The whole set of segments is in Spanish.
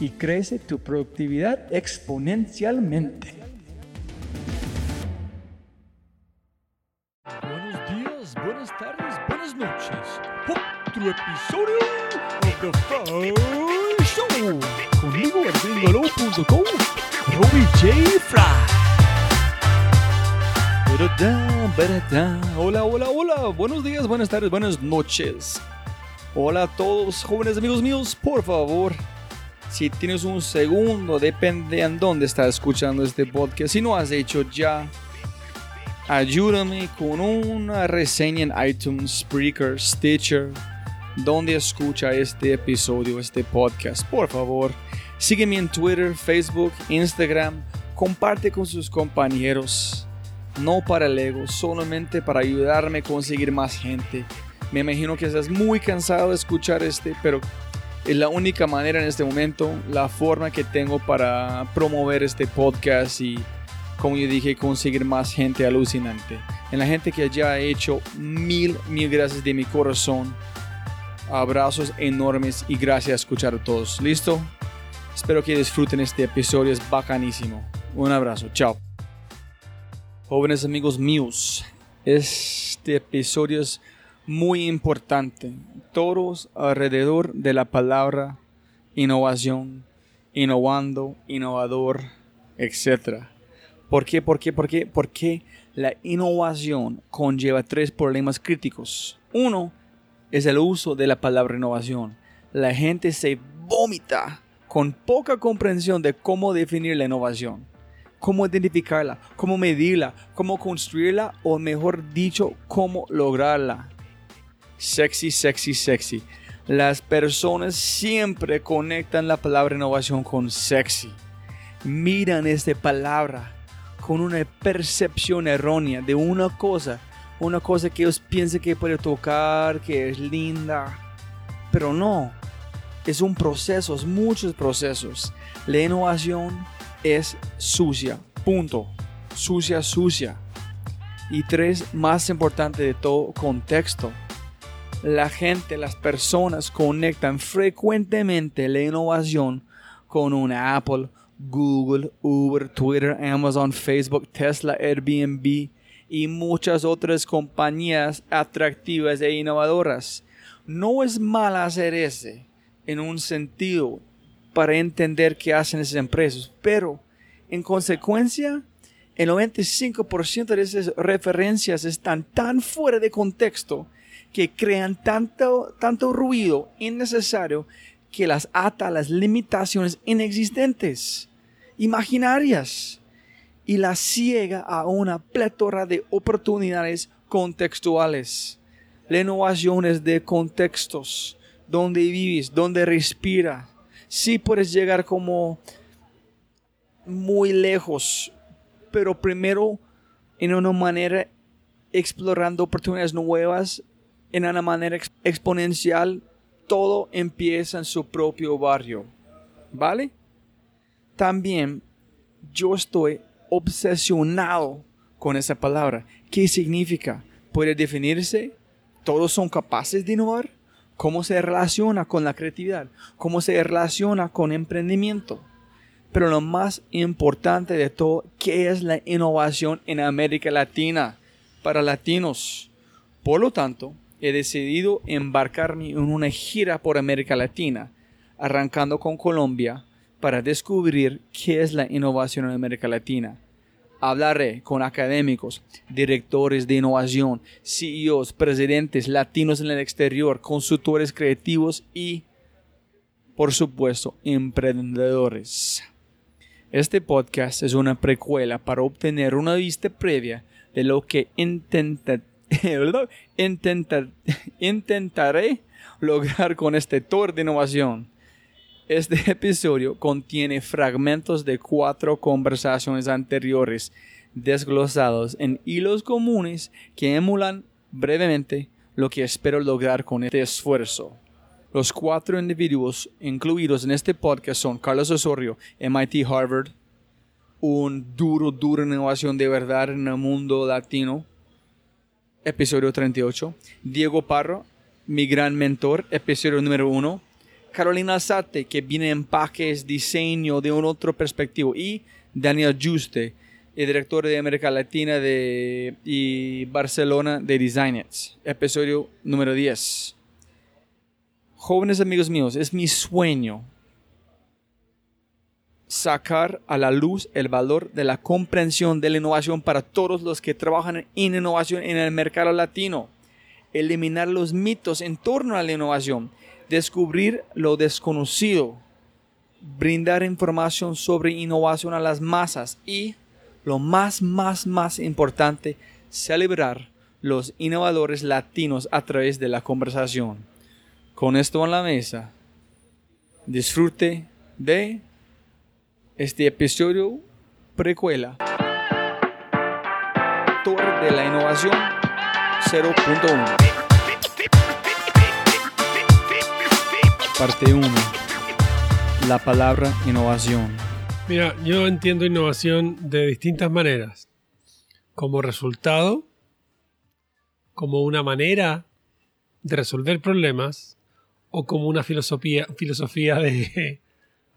y crece tu productividad exponencialmente. Buenos días, buenas tardes, buenas noches. Otro episodio de The Fry Show. Conmigo, gringolo.com, Robbie J. Fry. Hola, hola, hola. Buenos días, buenas tardes, buenas noches. Hola a todos, jóvenes amigos míos. Por favor, si tienes un segundo, depende en dónde estás escuchando este podcast. Si no has hecho ya, ayúdame con una reseña en iTunes, Spreaker, Stitcher, donde escucha este episodio, este podcast. Por favor, sígueme en Twitter, Facebook, Instagram. Comparte con sus compañeros no para el ego, solamente para ayudarme a conseguir más gente. Me imagino que estás muy cansado de escuchar este, pero es la única manera en este momento, la forma que tengo para promover este podcast y, como yo dije, conseguir más gente alucinante. En la gente que ya ha hecho mil, mil gracias de mi corazón. Abrazos enormes y gracias a escuchar a todos. ¿Listo? Espero que disfruten este episodio, es bacanísimo. Un abrazo, chao. Jóvenes amigos míos, este episodio es muy importante. Todos alrededor de la palabra innovación, innovando, innovador, etc. ¿Por qué? ¿Por qué? ¿Por qué? Porque la innovación conlleva tres problemas críticos. Uno es el uso de la palabra innovación. La gente se vomita con poca comprensión de cómo definir la innovación cómo identificarla, cómo medirla, cómo construirla o mejor dicho, cómo lograrla. Sexy, sexy, sexy. Las personas siempre conectan la palabra innovación con sexy. Miran esta palabra con una percepción errónea de una cosa, una cosa que ellos piensan que puede tocar, que es linda, pero no. Es un proceso, es muchos procesos. La innovación es sucia. Punto. Sucia, sucia. Y tres, más importante de todo, contexto. La gente, las personas conectan frecuentemente la innovación con una Apple, Google, Uber, Twitter, Amazon, Facebook, Tesla, Airbnb y muchas otras compañías atractivas e innovadoras. No es mal hacer ese en un sentido para entender qué hacen esas empresas. Pero, en consecuencia, el 95% de esas referencias están tan fuera de contexto que crean tanto, tanto ruido innecesario que las ata a las limitaciones inexistentes, imaginarias, y las ciega a una plétora de oportunidades contextuales. La innovación es de contextos, donde vives, donde respira. Sí puedes llegar como muy lejos, pero primero en una manera explorando oportunidades nuevas, en una manera ex- exponencial, todo empieza en su propio barrio. ¿Vale? También yo estoy obsesionado con esa palabra. ¿Qué significa? ¿Puede definirse? ¿Todos son capaces de innovar? ¿Cómo se relaciona con la creatividad? ¿Cómo se relaciona con emprendimiento? Pero lo más importante de todo, ¿qué es la innovación en América Latina para latinos? Por lo tanto, he decidido embarcarme en una gira por América Latina, arrancando con Colombia, para descubrir qué es la innovación en América Latina. Hablaré con académicos, directores de innovación, CEOs, presidentes latinos en el exterior, consultores creativos y, por supuesto, emprendedores. Este podcast es una precuela para obtener una vista previa de lo que intenta- intenta- intentaré lograr con este tour de innovación. Este episodio contiene fragmentos de cuatro conversaciones anteriores desglosados en hilos comunes que emulan brevemente lo que espero lograr con este esfuerzo. Los cuatro individuos incluidos en este podcast son Carlos Osorio, MIT Harvard, un duro, duro innovación de verdad en el mundo latino, episodio 38. Diego Parro, mi gran mentor, episodio número 1. Carolina Alzate, que viene en empaques, diseño de un otro perspectivo. Y Daniel Juste, el director de América Latina de, y Barcelona de Designets, episodio número 10. Jóvenes amigos míos, es mi sueño sacar a la luz el valor de la comprensión de la innovación para todos los que trabajan en innovación en el mercado latino, eliminar los mitos en torno a la innovación, descubrir lo desconocido, brindar información sobre innovación a las masas. Y, lo más, más, más importante, celebrar los innovadores latinos a través de la conversación. Con esto en la mesa, disfrute de este episodio precuela. Torre de la Innovación 0.1. Parte 1. La palabra innovación. Mira, yo entiendo innovación de distintas maneras. Como resultado, como una manera de resolver problemas o como una filosofía, filosofía de,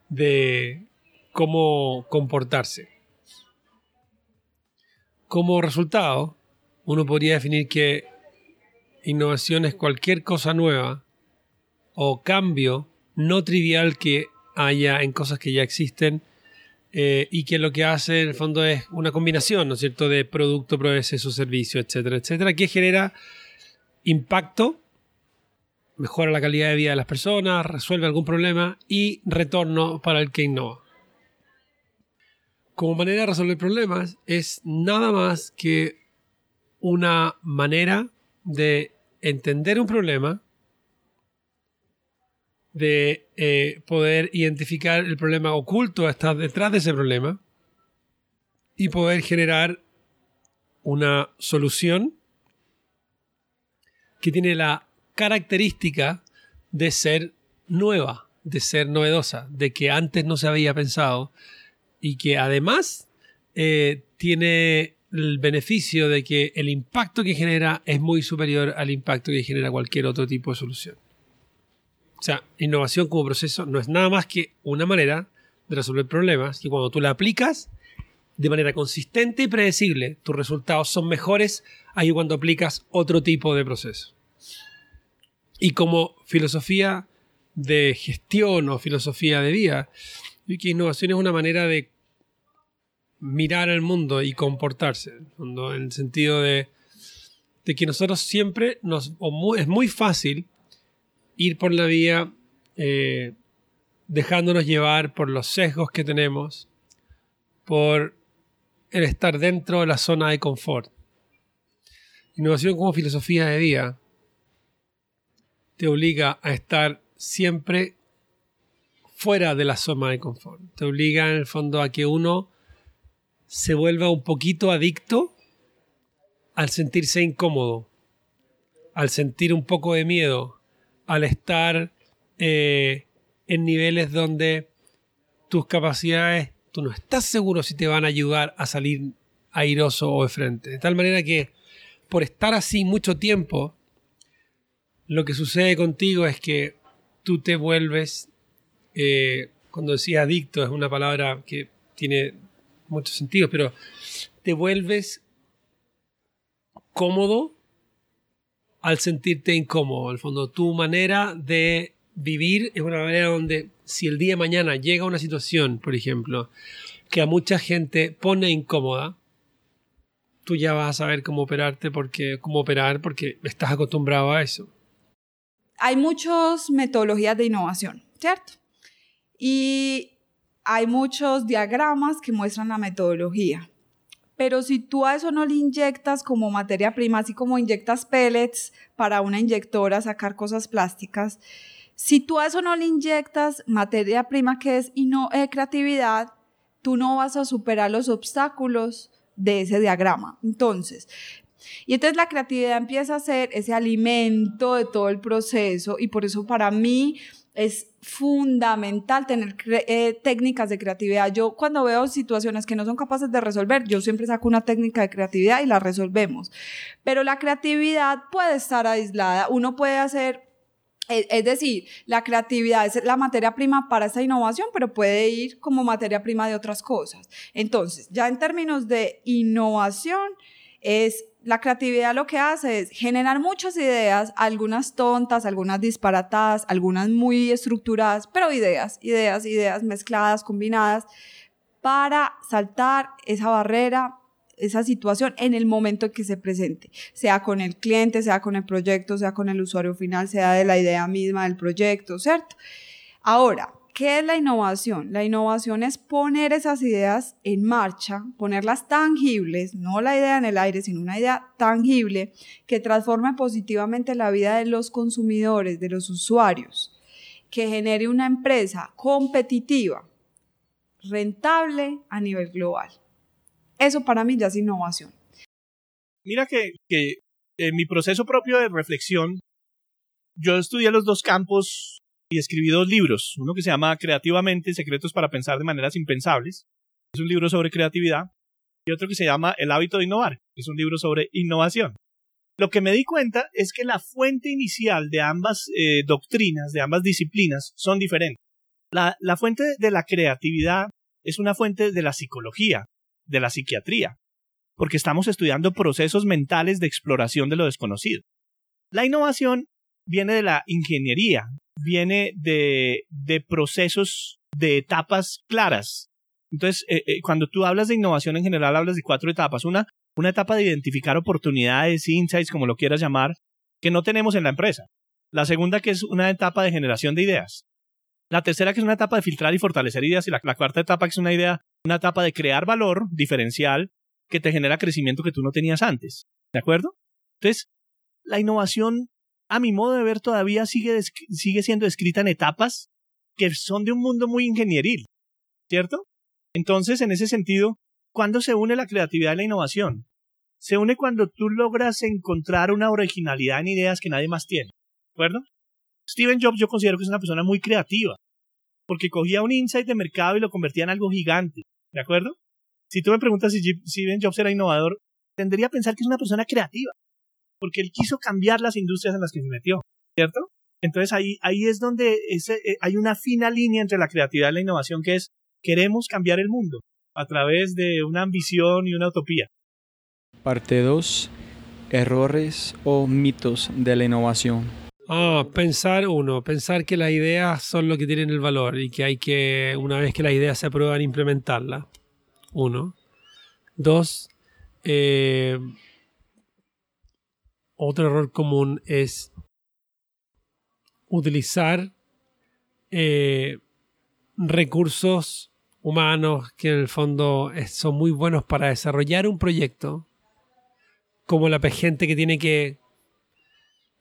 de cómo comportarse. Como resultado, uno podría definir que innovación es cualquier cosa nueva o cambio no trivial que haya en cosas que ya existen eh, y que lo que hace en el fondo es una combinación, ¿no es cierto?, de producto, proceso, servicio, etcétera, etcétera, que genera impacto, mejora la calidad de vida de las personas, resuelve algún problema y retorno para el que innova. Como manera de resolver problemas es nada más que una manera de entender un problema, de eh, poder identificar el problema oculto está detrás de ese problema y poder generar una solución que tiene la característica de ser nueva, de ser novedosa, de que antes no se había pensado y que además eh, tiene el beneficio de que el impacto que genera es muy superior al impacto que genera cualquier otro tipo de solución. O sea, innovación como proceso no es nada más que una manera de resolver problemas y cuando tú la aplicas de manera consistente y predecible, tus resultados son mejores ahí cuando aplicas otro tipo de proceso. Y como filosofía de gestión o filosofía de vida, y que innovación es una manera de mirar el mundo y comportarse, en el sentido de, que nosotros siempre nos, es muy fácil ir por la vía eh, dejándonos llevar por los sesgos que tenemos, por el estar dentro de la zona de confort. Innovación como filosofía de vida te obliga a estar siempre fuera de la zona de confort. Te obliga en el fondo a que uno se vuelva un poquito adicto al sentirse incómodo, al sentir un poco de miedo, al estar eh, en niveles donde tus capacidades, tú no estás seguro si te van a ayudar a salir airoso o de frente. De tal manera que por estar así mucho tiempo, lo que sucede contigo es que tú te vuelves, eh, cuando decía adicto es una palabra que tiene muchos sentidos, pero te vuelves cómodo al sentirte incómodo. Al fondo, tu manera de vivir es una manera donde si el día de mañana llega una situación, por ejemplo, que a mucha gente pone incómoda, tú ya vas a saber cómo operarte porque cómo operar porque estás acostumbrado a eso. Hay muchas metodologías de innovación, ¿cierto? Y hay muchos diagramas que muestran la metodología. Pero si tú a eso no le inyectas como materia prima, así como inyectas pellets para una inyectora sacar cosas plásticas, si tú a eso no le inyectas materia prima que es y no eh, creatividad, tú no vas a superar los obstáculos de ese diagrama. Entonces, y entonces la creatividad empieza a ser ese alimento de todo el proceso y por eso para mí es fundamental tener eh, técnicas de creatividad. Yo cuando veo situaciones que no son capaces de resolver, yo siempre saco una técnica de creatividad y la resolvemos. Pero la creatividad puede estar aislada. Uno puede hacer es decir, la creatividad es la materia prima para esta innovación, pero puede ir como materia prima de otras cosas. Entonces, ya en términos de innovación, es la creatividad lo que hace es generar muchas ideas, algunas tontas, algunas disparatadas, algunas muy estructuradas, pero ideas, ideas, ideas mezcladas, combinadas, para saltar esa barrera esa situación en el momento en que se presente, sea con el cliente, sea con el proyecto, sea con el usuario final, sea de la idea misma del proyecto, ¿cierto? Ahora, ¿qué es la innovación? La innovación es poner esas ideas en marcha, ponerlas tangibles, no la idea en el aire, sino una idea tangible que transforme positivamente la vida de los consumidores, de los usuarios, que genere una empresa competitiva, rentable a nivel global. Eso para mí ya es innovación. Mira que, en mi proceso propio de reflexión, yo estudié los dos campos y escribí dos libros. Uno que se llama Creativamente, Secretos para Pensar de Maneras Impensables. Es un libro sobre creatividad. Y otro que se llama El hábito de innovar. Es un libro sobre innovación. Lo que me di cuenta es que la fuente inicial de ambas eh, doctrinas, de ambas disciplinas, son diferentes. la fuente de la creatividad es una fuente de la psicología, de la psiquiatría, porque estamos estudiando procesos mentales de exploración de lo desconocido. La innovación viene de la ingeniería, viene de, de procesos de etapas claras. Entonces, eh, eh, cuando tú hablas de innovación en general, hablas de cuatro etapas. Una, una etapa de identificar oportunidades, insights, como lo quieras llamar, que no tenemos en la empresa. La segunda, que es una etapa de generación de ideas. La tercera, que es una etapa de filtrar y fortalecer ideas. Y la, la cuarta etapa, que es una idea una etapa de crear valor diferencial que te genera crecimiento que tú no tenías antes. ¿De acuerdo? Entonces, la innovación, a mi modo de ver, todavía sigue, sigue siendo escrita en etapas que son de un mundo muy ingenieril, ¿cierto? Entonces, en ese sentido, ¿cuándo se une la creatividad y la innovación? Se une cuando tú logras encontrar una originalidad en ideas que nadie más tiene, ¿de acuerdo? Steven Jobs yo considero que es una persona muy creativa porque cogía un insight de mercado y lo convertía en algo gigante, ¿de acuerdo? Si tú me preguntas si Steven Jobs era innovador, tendría a pensar que es una persona creativa, porque él quiso cambiar las industrias en las que se metió, ¿cierto? Entonces ahí, ahí es donde ese, eh, hay una fina línea entre la creatividad y la innovación que es queremos cambiar el mundo a través de una ambición y una utopía. Parte 2. Errores o mitos de la innovación. Ah, pensar uno, pensar que las ideas son lo que tienen el valor y que hay que, una vez que las ideas se aprueban, implementarlas. Uno. Dos, eh, otro error común es utilizar eh, recursos humanos que en el fondo son muy buenos para desarrollar un proyecto, como la gente que tiene que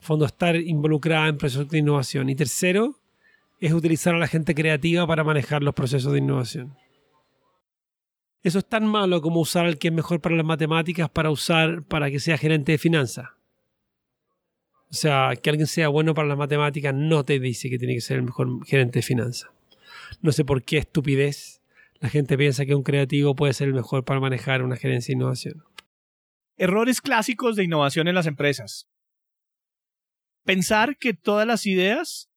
fondo estar involucrada en procesos de innovación. Y tercero, es utilizar a la gente creativa para manejar los procesos de innovación. Eso es tan malo como usar al que es mejor para las matemáticas para usar para que sea gerente de finanzas. O sea, que alguien sea bueno para las matemáticas no te dice que tiene que ser el mejor gerente de finanzas. No sé por qué estupidez la gente piensa que un creativo puede ser el mejor para manejar una gerencia de innovación. Errores clásicos de innovación en las empresas. Pensar que todas las ideas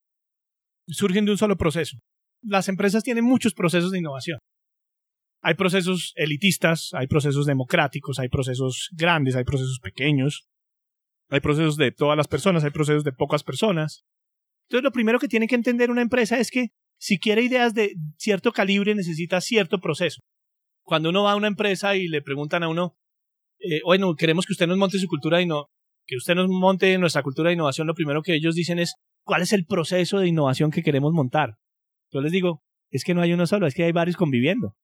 surgen de un solo proceso. Las empresas tienen muchos procesos de innovación. Hay procesos elitistas, hay procesos democráticos, hay procesos grandes, hay procesos pequeños, hay procesos de todas las personas, hay procesos de pocas personas. Entonces, lo primero que tiene que entender una empresa es que si quiere ideas de cierto calibre, necesita cierto proceso. Cuando uno va a una empresa y le preguntan a uno, eh, bueno, queremos que usted nos monte su cultura de no, que usted nos monte nuestra cultura de innovación, lo primero que ellos dicen es, ¿cuál es el proceso de innovación que queremos montar? Yo les digo, es que no hay uno solo, es que hay varios conviviendo.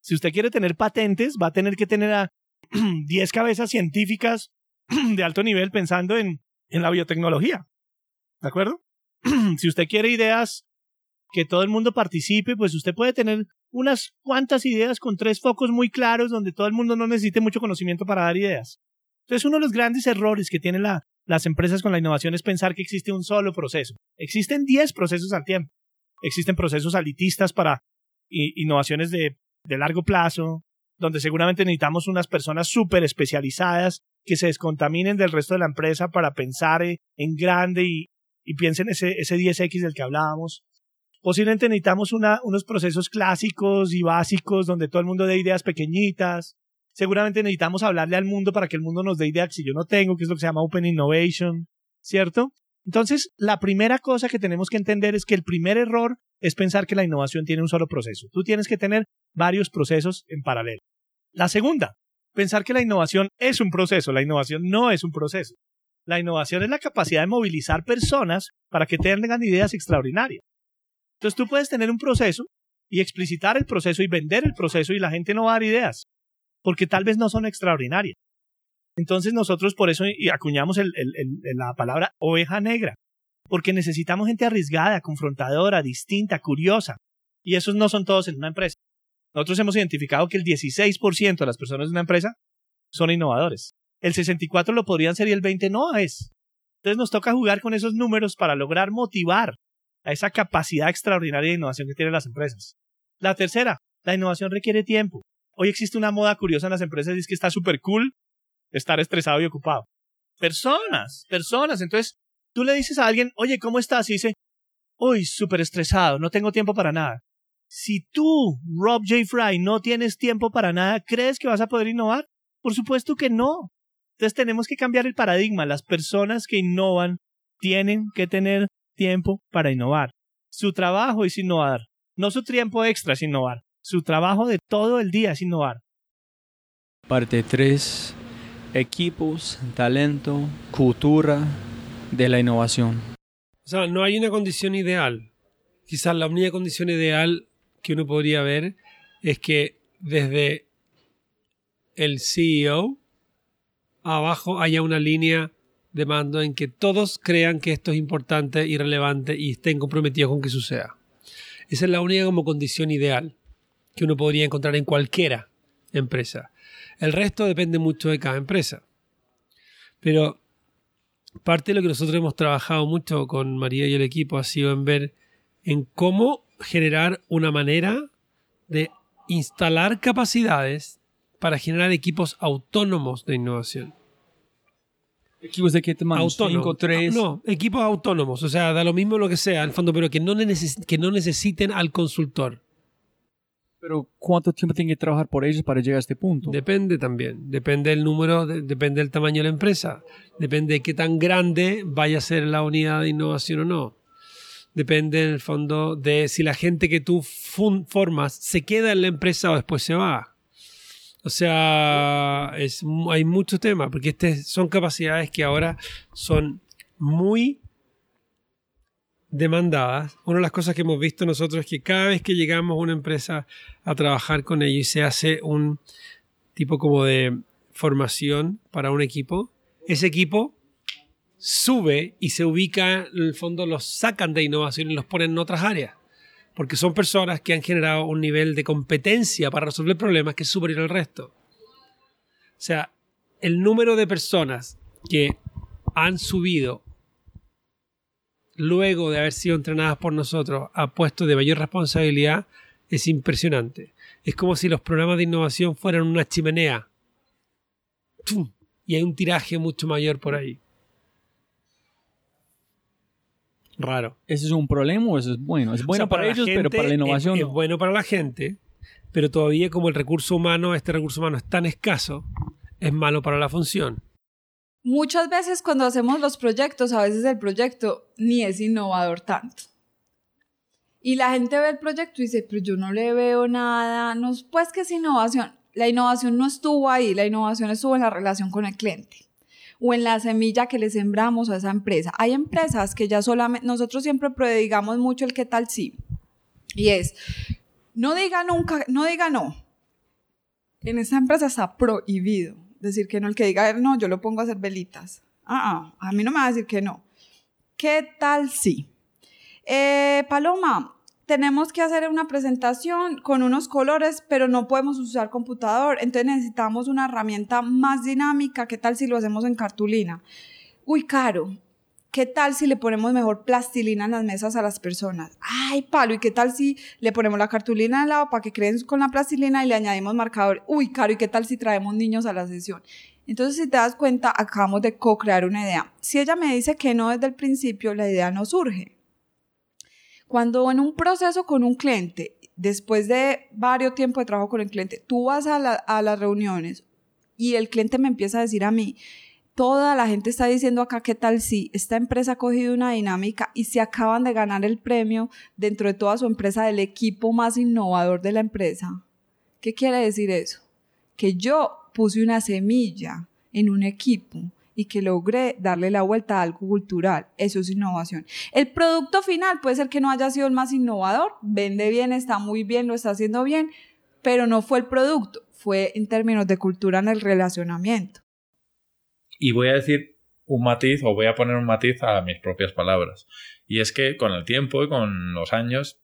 Si usted quiere tener patentes, va a tener que tener a 10 cabezas científicas de alto nivel pensando en, en la biotecnología. ¿De acuerdo? si usted quiere ideas que todo el mundo participe, pues usted puede tener unas cuantas ideas con tres focos muy claros donde todo el mundo no necesite mucho conocimiento para dar ideas. Entonces, uno de los grandes errores que tienen la, las empresas con la innovación es pensar que existe un solo proceso. Existen 10 procesos al tiempo. Existen procesos alitistas para innovaciones de de largo plazo, donde seguramente necesitamos unas personas súper especializadas que se descontaminen del resto de la empresa para pensar en grande y, y piensen ese, ese 10X del que hablábamos. Posiblemente necesitamos una, unos procesos clásicos y básicos donde todo el mundo dé ideas pequeñitas. Seguramente necesitamos hablarle al mundo para que el mundo nos dé ideas si yo no tengo, que es lo que se llama Open Innovation, ¿cierto? Entonces, la primera cosa que tenemos que entender es que el primer error es pensar que la innovación tiene un solo proceso. Tú tienes que tener varios procesos en paralelo. La segunda, pensar que la innovación es un proceso. La innovación no es un proceso. La innovación es la capacidad de movilizar personas para que tengan ideas extraordinarias. Entonces tú puedes tener un proceso y explicitar el proceso y vender el proceso y la gente no va a dar ideas, porque tal vez no son extraordinarias. Entonces nosotros por eso acuñamos la palabra oveja negra, porque necesitamos gente arriesgada, confrontadora, distinta, curiosa, y esos no son todos en una empresa. Nosotros hemos identificado que el 16% de las personas de una empresa son innovadores. El 64% lo podrían ser y el 20% no es. Entonces nos toca jugar con esos números para lograr motivar a esa capacidad extraordinaria de innovación que tienen las empresas. La tercera, la innovación requiere tiempo. Hoy existe una moda curiosa en las empresas y es que está súper cool estar estresado y ocupado. Personas, personas. Entonces, tú le dices a alguien, oye, ¿cómo estás? Y dice, uy, súper estresado, no tengo tiempo para nada. Si tú, Rob J. Fry, no tienes tiempo para nada, ¿crees que vas a poder innovar? Por supuesto que no. Entonces tenemos que cambiar el paradigma. Las personas que innovan tienen que tener tiempo para innovar. Su trabajo es innovar. No su tiempo extra es innovar. Su trabajo de todo el día es innovar. Parte 3. Equipos, talento, cultura de la innovación. O sea, no hay una condición ideal. Quizás la única condición ideal que uno podría ver es que desde el CEO abajo haya una línea de mando en que todos crean que esto es importante y relevante y estén comprometidos con que suceda. Esa es la única como condición ideal que uno podría encontrar en cualquiera empresa. El resto depende mucho de cada empresa. Pero parte de lo que nosotros hemos trabajado mucho con María y el equipo ha sido en ver en cómo generar una manera de instalar capacidades para generar equipos autónomos de innovación. ¿Equipos de qué tamaño? ¿Cinco, tres? No, equipos autónomos. O sea, da lo mismo lo que sea, al fondo, pero que no, que no necesiten al consultor. Pero ¿cuánto tiempo tiene que trabajar por ellos para llegar a este punto? Depende también. Depende del número, de- depende del tamaño de la empresa. Depende de qué tan grande vaya a ser la unidad de innovación o no. Depende, en el fondo, de si la gente que tú formas se queda en la empresa o después se va. O sea, hay muchos temas, porque este, son capacidades que ahora son muy demandadas. Una de las cosas que hemos visto nosotros es que cada vez que llegamos a una empresa a trabajar con ellos y se hace un tipo como de formación para un equipo, ese equipo sube y se ubica, en el fondo los sacan de innovación y los ponen en otras áreas. Porque son personas que han generado un nivel de competencia para resolver problemas que es superior al resto. O sea, el número de personas que han subido luego de haber sido entrenadas por nosotros a puestos de mayor responsabilidad es impresionante. Es como si los programas de innovación fueran una chimenea. ¡Tum! Y hay un tiraje mucho mayor por ahí. Raro. ¿Ese es un problema o eso es bueno? Es bueno O sea, para, ellos, pero para la innovación Es, es no. bueno para la gente, pero todavía como el recurso humano, este recurso humano es tan escaso, es malo para la función. Muchas veces cuando hacemos los proyectos, a veces el proyecto ni es innovador tanto. Y la gente ve el proyecto y dice, pero yo no le veo nada, no, pues que es innovación. La innovación no estuvo ahí, la innovación estuvo en la relación con el cliente o en la semilla que le sembramos a esa empresa. Hay empresas que ya solamente, nosotros siempre prodigamos mucho el qué tal sí. Y es, no diga nunca, no diga no. En esta empresa está prohibido decir que no. El que diga no, yo lo pongo a hacer velitas. Ah, ah, a mí no me va a decir que no. ¿Qué tal sí? Eh, Paloma, tenemos que hacer una presentación con unos colores, pero no podemos usar computador, entonces necesitamos una herramienta más dinámica. ¿Qué tal si lo hacemos en cartulina? Uy, caro. ¿Qué tal si le ponemos mejor plastilina en las mesas a las personas? Ay, palo, ¿y qué tal si le ponemos la cartulina al lado para que creen con la plastilina y le añadimos marcador? Uy, caro, ¿y qué tal si traemos niños a la sesión? Entonces, si te das cuenta, acabamos de co-crear una idea. Si ella me dice que no desde el principio, la idea no surge. Cuando en un proceso con un cliente, después de varios tiempos de trabajo con el cliente, tú vas a, a las reuniones y el cliente me empieza a decir a mí, toda la gente está diciendo acá qué tal si esta empresa ha cogido una dinámica y se acaban de ganar el premio dentro de toda su empresa del equipo más innovador de la empresa. ¿Qué quiere decir eso? Que yo puse una semilla en un equipo y que logré darle la vuelta a algo cultural. Eso es innovación. El producto final puede ser que no haya sido el más innovador, vende bien, está muy bien, lo está haciendo bien, pero no fue el producto, fue en términos de cultura en el relacionamiento. Y voy a decir un matiz, o voy a poner un matiz a mis propias palabras. Y es que con el tiempo y con los años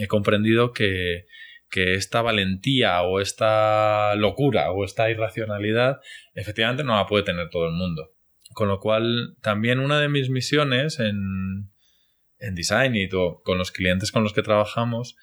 he comprendido que, que esta valentía o esta locura o esta irracionalidad efectivamente no la puede tener todo el mundo. Con lo cual, también una de mis misiones en, en Design y todo, con los clientes con los que trabajamos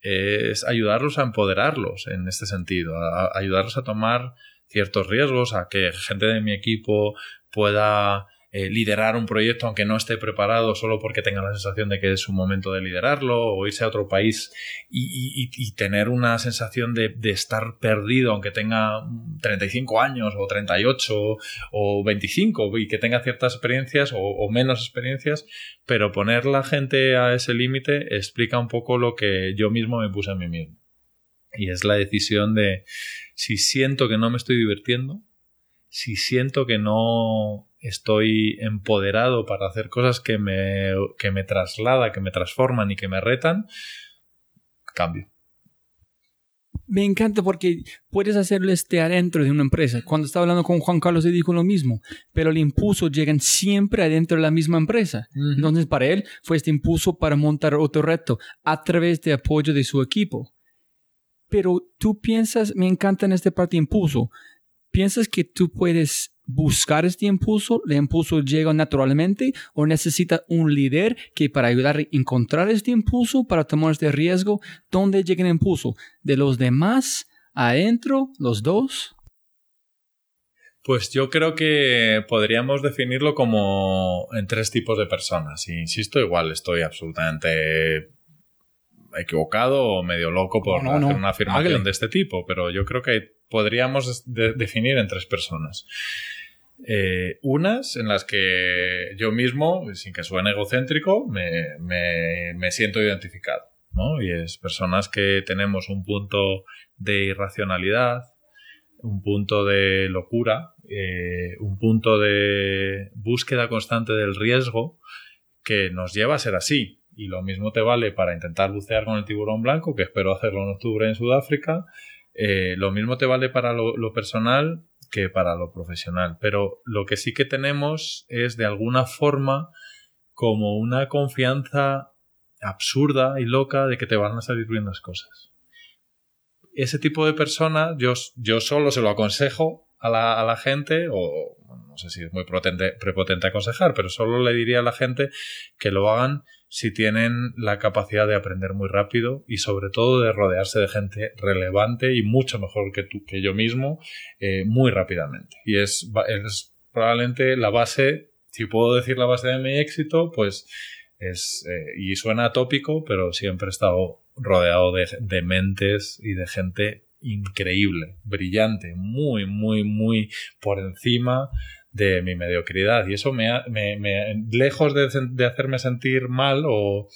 es ayudarlos a empoderarlos en este sentido, a, ayudarlos a tomar ciertos riesgos, a que gente de mi equipo pueda eh, liderar un proyecto aunque no esté preparado solo porque tenga la sensación de que es su momento de liderarlo o irse a otro país y, tener una sensación de, de estar perdido aunque tenga 35 años o 38 o 25 y que tenga ciertas experiencias o, o menos experiencias, pero poner la gente a ese límite explica un poco lo que yo mismo me puse a mí mismo. Y es la decisión de si siento que no me estoy divirtiendo, si siento que no estoy empoderado para hacer cosas que me, que me traslada, que me transforman y que me retan, cambio. Me encanta porque puedes hacerlo este adentro de una empresa. Cuando estaba hablando con Juan Carlos, él dijo lo mismo, pero el impulso llegan siempre adentro de la misma empresa. Entonces, para él fue este impulso para montar otro reto a través de apoyo de su equipo. Pero tú piensas, me encanta en esta parte impulso, ¿piensas que tú puedes buscar este impulso? ¿El impulso llega naturalmente o necesita un líder que para ayudar a encontrar este impulso, para tomar este riesgo? ¿Dónde llega el impulso? ¿De los demás? ¿Adentro? ¿Los dos? Pues yo creo que podríamos definirlo como en tres tipos de personas. Insisto, igual estoy absolutamente equivocado o medio loco por No, no, hacer no. una afirmación Hágale. de este tipo, pero yo creo que podríamos de- definir en tres personas. Eh, unas en las que yo mismo, sin que suene egocéntrico, me, me- me siento identificado. ¿no? Y es personas que tenemos un punto de irracionalidad, un punto de locura, eh, un punto de búsqueda constante del riesgo que nos lleva a ser así. Y lo mismo te vale para intentar bucear con el tiburón blanco, que espero hacerlo en octubre en Sudáfrica. Eh, lo mismo te vale para lo, personal que para lo profesional. Pero lo que sí que tenemos es de alguna forma como una confianza absurda y loca de que te van a salir bien las cosas. Ese tipo de persona, yo, yo solo se lo aconsejo a la, a la gente, o no sé si es muy prepotente aconsejar, pero solo le diría a la gente que lo hagan si tienen la capacidad de aprender muy rápido y sobre todo de rodearse de gente relevante y mucho mejor que tú, que yo mismo, eh, muy rápidamente. Y es, es probablemente la base, si puedo decir la base de mi éxito, pues es, eh, y suena tópico, pero siempre he estado rodeado de, de mentes y de gente increíble, brillante, muy, muy, muy por encima de mi mediocridad. Y eso me, me, me lejos de, de, hacerme sentir mal o,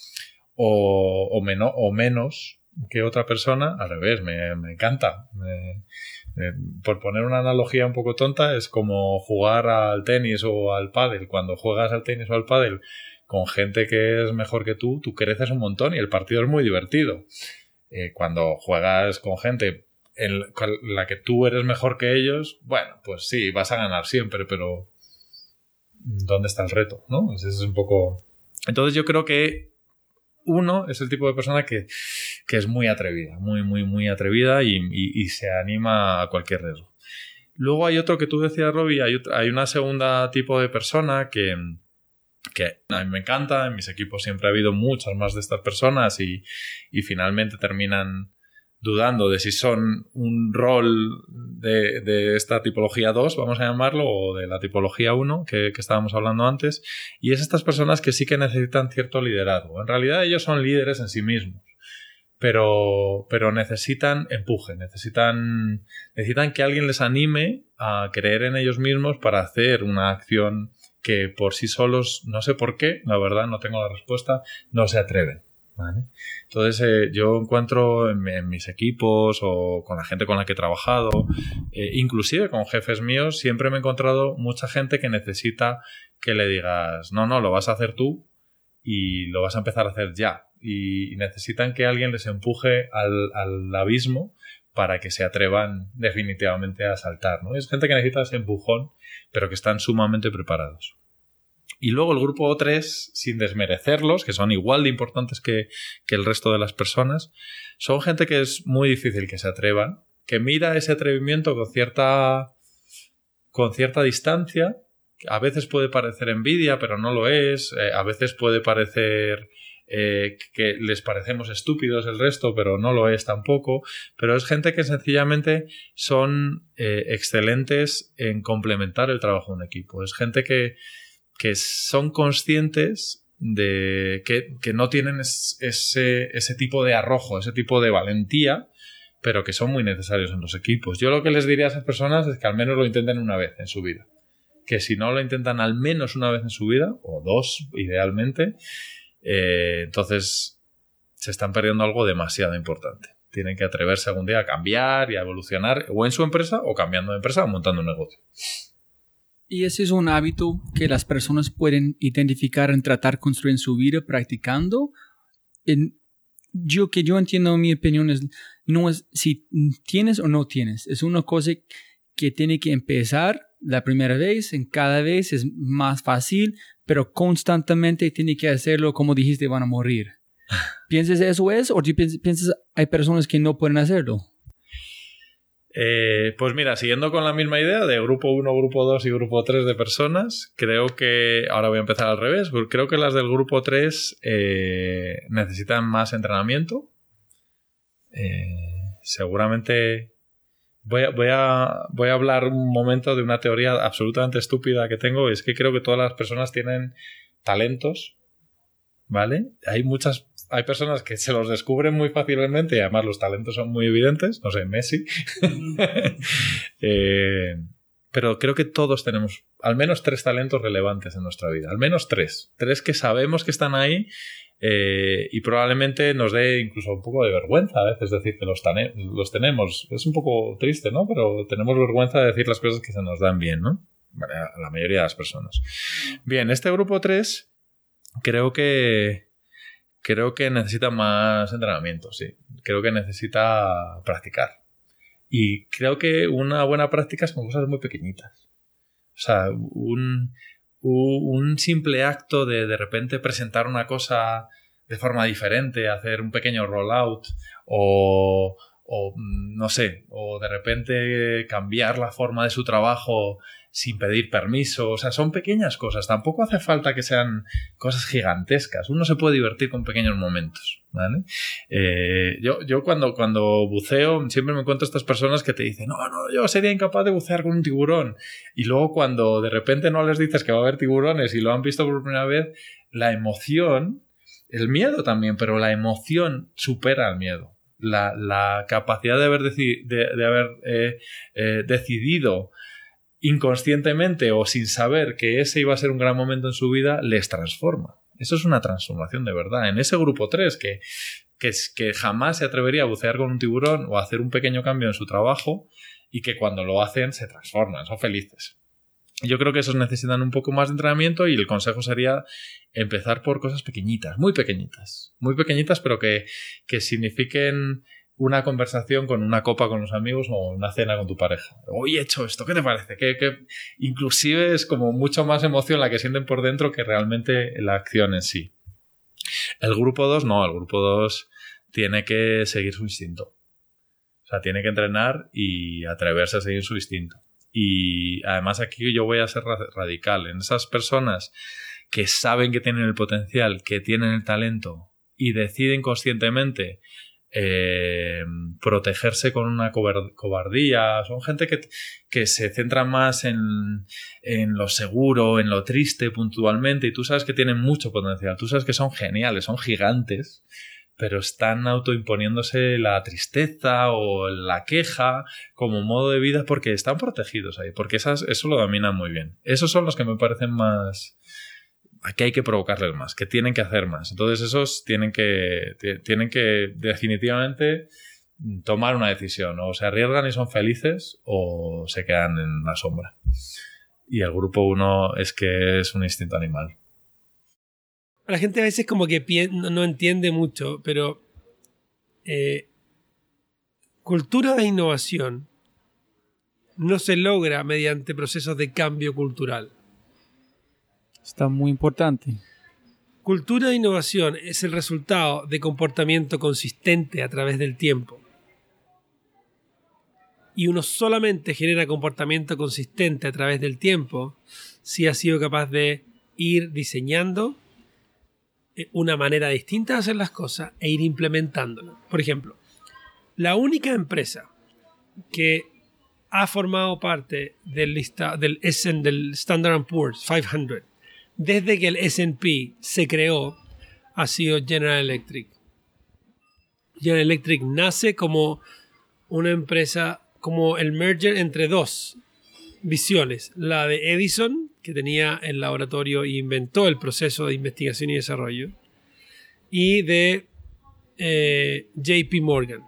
o, o, menos, o menos que otra persona, al revés, me, me encanta. por poner una analogía un poco tonta, es como jugar al tenis o al pádel. Cuando juegas al tenis o al pádel con gente que es mejor que tú, tú creces un montón y el partido es muy divertido. Eh, cuando juegas con gente en la que tú eres mejor que ellos, bueno, pues sí, vas a ganar siempre, pero ¿dónde está el reto? ¿No? Es un poco... Entonces yo creo que uno es el tipo de persona que, que es muy atrevida, muy, muy, muy atrevida y, y, se anima a cualquier riesgo. Luego hay otro que tú decías, Robbie, hay, hay una segunda tipo de persona que, que a mí me encanta, en mis equipos siempre ha habido muchas más de estas personas y, y finalmente terminan dudando de si son un rol de, esta tipología 2, vamos a llamarlo, o de la tipología 1 que, que, estábamos hablando antes, y es estas personas que sí que necesitan cierto liderazgo. En realidad ellos son líderes en sí mismos, pero, pero necesitan empuje, necesitan, necesitan que alguien les anime a creer en ellos mismos para hacer una acción que por sí solos, no sé por qué, la verdad no tengo la respuesta, no se atreven. ¿Vale? Entonces eh, yo encuentro en, mis equipos o con la gente con la que he trabajado, eh, inclusive con jefes míos, siempre me he encontrado mucha gente que necesita que le digas, no, no, lo vas a hacer tú y lo vas a empezar a hacer ya. Y necesitan que alguien les empuje al, al abismo para que se atrevan definitivamente a saltar. ¿no? Es gente que necesita ese empujón, pero que están sumamente preparados. Y luego el grupo 3, sin desmerecerlos, que son igual de importantes que, que, el resto de las personas, son gente que es muy difícil que se atrevan, que mira ese atrevimiento con cierta, con cierta distancia. A veces puede parecer envidia, pero no lo es. Eh, a veces puede parecer eh, que les parecemos estúpidos el resto, pero no lo es tampoco. Pero es gente que sencillamente son eh, excelentes en complementar el trabajo de un equipo. Es gente que que son conscientes de que, no tienen es, ese, ese tipo de arrojo, ese tipo de valentía, pero que son muy necesarios en los equipos. Yo lo que les diría a esas personas es que al menos lo intenten una vez en su vida. Que si no lo intentan al menos una vez en su vida, o dos idealmente, eh, entonces se están perdiendo algo demasiado importante. Tienen que atreverse algún día a cambiar y a evolucionar, o en su empresa, o cambiando de empresa, o montando un negocio. Y ese es un hábito que las personas pueden identificar en tratar de construir en su vida practicando. En, yo que yo entiendo mi opinión es no es si tienes o no tienes, es una cosa que tiene que empezar la primera vez, en cada vez es más fácil, pero constantemente tiene que hacerlo como dijiste van a morir. ¿Piensas eso es o piensas hay personas que no pueden hacerlo? Eh, pues mira, siguiendo con la misma idea de grupo 1, grupo 2 y grupo 3 de personas, creo que, ahora voy a empezar al revés, creo que las del grupo 3 eh, necesitan más entrenamiento. Eh, seguramente voy, a, voy a hablar un momento de una teoría absolutamente estúpida que tengo, es que creo que todas las personas tienen talentos, ¿vale? Hay muchas hay personas que se los descubren muy fácilmente y además los talentos son muy evidentes, no sé, Messi. eh, pero creo que todos tenemos al menos tres talentos relevantes en nuestra vida, al menos tres, tres que sabemos que están ahí eh, y probablemente nos dé incluso un poco de vergüenza a veces decir que los, los tenemos. Es un poco triste, ¿no? Pero tenemos vergüenza de decir las cosas que se nos dan bien, ¿no? A la mayoría de las personas. Bien, este grupo 3 creo que creo que necesita más entrenamiento, sí. Creo que necesita practicar. Y creo que una buena práctica son cosas muy pequeñitas. O sea, un, un simple acto de de repente presentar una cosa de forma diferente, hacer un pequeño rollout o, o mm, no sé, o de repente cambiar la forma de su trabajo sin pedir permiso, o sea, son pequeñas cosas, tampoco hace falta que sean cosas gigantescas, uno se puede divertir con pequeños momentos, ¿vale? Eh, yo yo cuando, cuando buceo siempre me encuentro estas personas que te dicen, no, no, yo sería incapaz de bucear con un tiburón, y luego cuando de repente no les dices que va a haber tiburones y lo han visto por primera vez, la emoción, el miedo también, pero la emoción supera al miedo. La, la capacidad de haber, de, de haber eh, eh, decidido inconscientemente o sin saber que ese iba a ser un gran momento en su vida, les transforma. Eso es una transformación de verdad. En ese grupo 3 que, que, que jamás se atrevería a bucear con un tiburón o a hacer un pequeño cambio en su trabajo y que cuando lo hacen se transforman, son felices. Yo creo que esos necesitan un poco más de entrenamiento y el consejo sería empezar por cosas pequeñitas, muy pequeñitas, muy pequeñitas, pero que, que signifiquen una conversación con una copa con los amigos o una cena con tu pareja. Hoy he hecho esto, ¿qué te parece? Que, que inclusive es como mucho más emoción la que sienten por dentro que realmente la acción en sí. El grupo 2 no, el grupo 2 tiene que seguir su instinto. O sea, tiene que entrenar y atreverse a seguir su instinto. Y además aquí yo voy a ser ra- radical. En esas personas que saben que tienen el potencial, que tienen el talento y deciden conscientemente eh, protegerse con una cobar- cobardía. Son gente que, que se centra más en, en lo seguro, en lo triste puntualmente y tú sabes que tienen mucho potencial. Tú sabes que son geniales, son gigantes pero están autoimponiéndose la tristeza o la queja como modo de vida porque están protegidos ahí, porque esas, eso lo dominan muy bien. Esos son los que me parecen más... que hay que provocarles más, que tienen que hacer más. Entonces esos tienen que, ti- tienen que definitivamente tomar una decisión. O se arriesgan y son felices o se quedan en la sombra. Y el grupo uno es que es un instinto animal. La gente a veces como que no entiende mucho, pero eh, cultura de innovación no se logra mediante procesos de cambio cultural. Está muy importante. Cultura de innovación es el resultado de comportamiento consistente a través del tiempo. Y uno solamente genera comportamiento consistente a través del tiempo si ha sido capaz de ir diseñando eh, una manera distinta de hacer las cosas e ir implementándolo. Por ejemplo, la única empresa que ha formado parte del, lista, del, SN del Standard Poor's 500 desde que el S&P se creó ha sido General Electric. General Electric nace como una empresa, como el merger entre dos visiones. La de Edison, que tenía el laboratorio e inventó el proceso de investigación y desarrollo, y de eh, JP Morgan,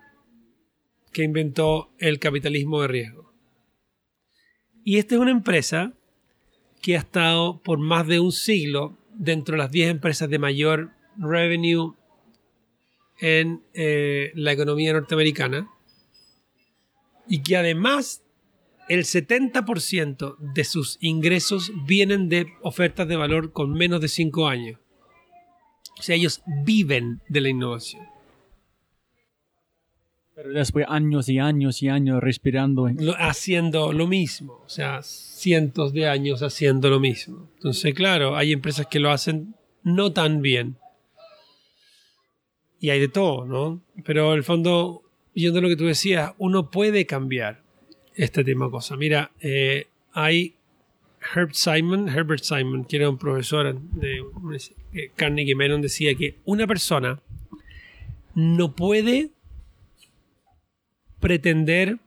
que inventó el capitalismo de riesgo. Y esta es una empresa que ha estado por más de un siglo dentro de las 10 empresas de mayor revenue en eh, la economía norteamericana y que además el 70% de sus ingresos vienen de ofertas de valor con menos de 5 años. O sea, ellos viven de la innovación. Pero después años y años y años respirando. Haciendo lo mismo, o sea, cientos de años haciendo lo mismo. Entonces, claro, hay empresas que lo hacen no tan bien. Y hay de todo, ¿no? Pero en el fondo, yendo a lo que tú decías, uno puede cambiar este tema de cosas. Mira, eh, hay Herb Simon, Herbert Simon, que era un profesor de eh, Carnegie Mellon, decía que una persona no puede pretender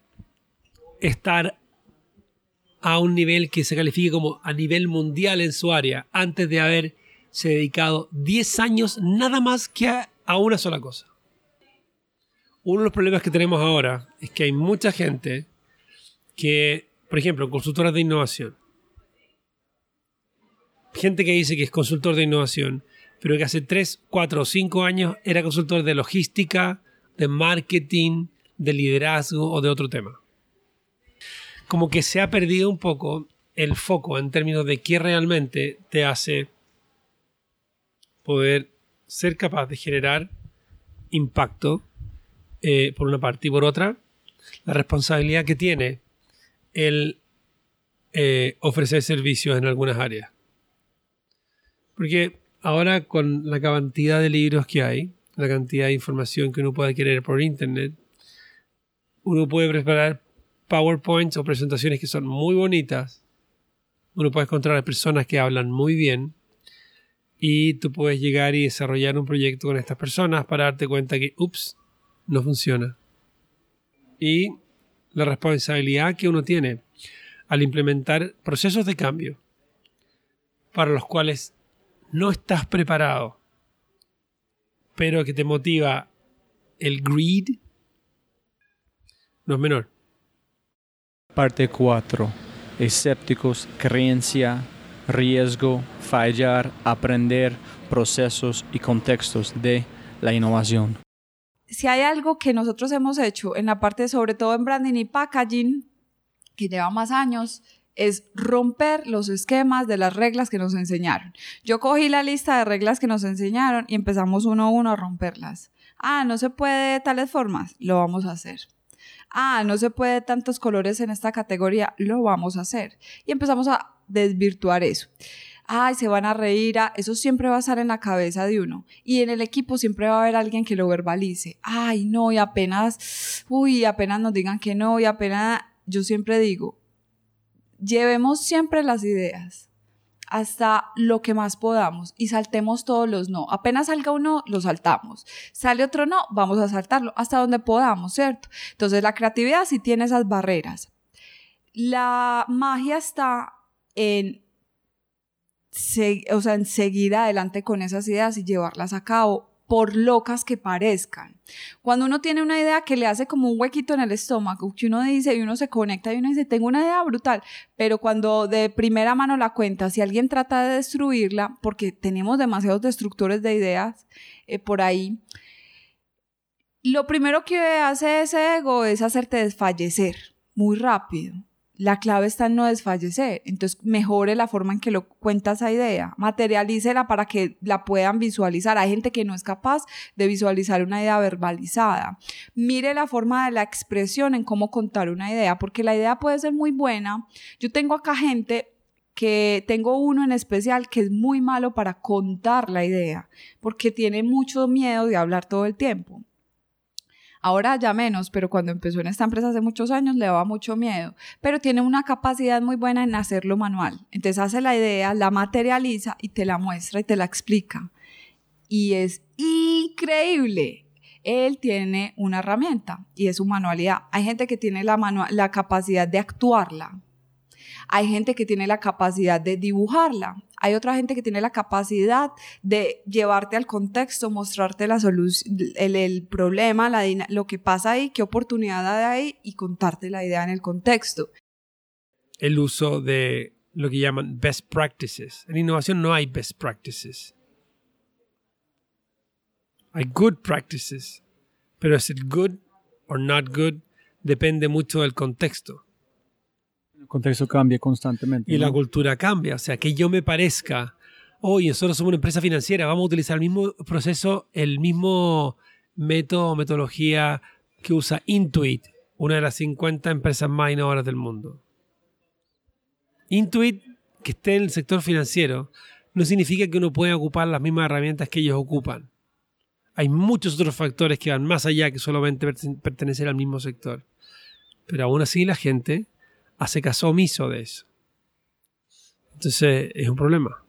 estar a un nivel que se califique como a nivel mundial en su área antes de haberse dedicado 10 años nada más que a, una sola cosa. Uno de los problemas que tenemos ahora es que hay mucha gente que, por ejemplo, consultoras de innovación, gente que dice que es consultor de innovación, pero que hace 3, 4 o 5 años era consultor de logística, de marketing, de liderazgo o de otro tema. como que se ha perdido un poco el foco en términos de qué realmente te hace poder ser capaz de generar impacto eh, por una parte y por otra la responsabilidad que tiene el eh, ofrecer servicios en algunas áreas. Porque ahora con la cantidad de libros que hay, la cantidad de información que uno puede querer por internet, uno puede preparar PowerPoints o presentaciones que son muy bonitas. Uno puede encontrar a personas que hablan muy bien y tú puedes llegar y desarrollar un proyecto con estas personas para darte cuenta que, ups, no funciona. Y la responsabilidad que uno tiene al implementar procesos de cambio para los cuales no estás preparado, pero que te motiva el greed, no es menor. Parte 4. Escépticos, creencia, riesgo, fallar, aprender, procesos y contextos de la innovación. Si hay algo que nosotros hemos hecho en la parte, sobre todo en branding y packaging, que lleva más años, es romper los esquemas de las reglas que nos enseñaron. Yo cogí la lista de reglas que nos enseñaron y empezamos uno a uno a romperlas. Ah, no se puede de tales formas, lo vamos a hacer. Ah, no se puede tantos colores en esta categoría, lo vamos a hacer. Y empezamos a desvirtuar eso. Ay, se van a reír, ah, eso siempre va a estar en la cabeza de uno. Y en el equipo siempre va a haber alguien que lo verbalice. Ay, no, y apenas, uy, apenas nos digan que no, y apenas, yo siempre digo, llevemos siempre las ideas hasta lo que más podamos y saltemos todos los no. Apenas salga uno, lo saltamos. Sale otro no, vamos a saltarlo hasta donde podamos, ¿cierto? Entonces la creatividad sí tiene esas barreras. La magia está en, o sea, en seguir adelante con esas ideas y llevarlas a cabo por locas que parezcan. Cuando uno tiene una idea que le hace como un huequito en el estómago, que uno dice y uno se conecta y uno dice, tengo una idea brutal, pero cuando de primera mano la cuenta, si alguien trata de destruirla, porque tenemos demasiados destructores de ideas eh, por ahí, lo primero que hace ese ego es hacerte desfallecer muy rápido. La clave está en no desfallecer. Entonces, mejore la forma en que lo cuenta esa idea. Materialícela para que la puedan visualizar. Hay gente que no es capaz de visualizar una idea verbalizada. Mire la forma de la expresión en cómo contar una idea, porque la idea puede ser muy buena. Yo tengo acá gente que tengo uno en especial que es muy malo para contar la idea, porque tiene mucho miedo de hablar todo el tiempo. Ahora ya menos, pero cuando empezó en esta empresa hace muchos años le daba mucho miedo, pero tiene una capacidad muy buena en hacerlo manual. Entonces hace la idea, la materializa y te la muestra y te la explica. Y es increíble. Él tiene una herramienta y es su manualidad. Hay gente que tiene la, la capacidad de actuarla. Hay gente que tiene la capacidad de dibujarla. Hay otra gente que tiene la capacidad de llevarte al contexto, mostrarte la solución, el, problema, lo que pasa ahí, qué oportunidad hay y contarte la idea en el contexto. El uso de lo que llaman best practices. En innovación no hay best practices. Hay good practices. Pero es good or not good depende mucho del contexto contexto cambia constantemente. Y la cultura cambia. O sea, que yo me parezca, oye, nosotros somos una empresa financiera, vamos a utilizar el mismo proceso, el mismo método o metodología que usa Intuit, una de las 50 empresas más innovadoras del mundo. Intuit, que esté en el sector financiero, no significa que uno pueda ocupar las mismas herramientas que ellos ocupan. Hay muchos otros factores que van más allá que solamente pertenecer al mismo sector. Pero aún así la gente hace caso omiso de eso. Entonces es un problema.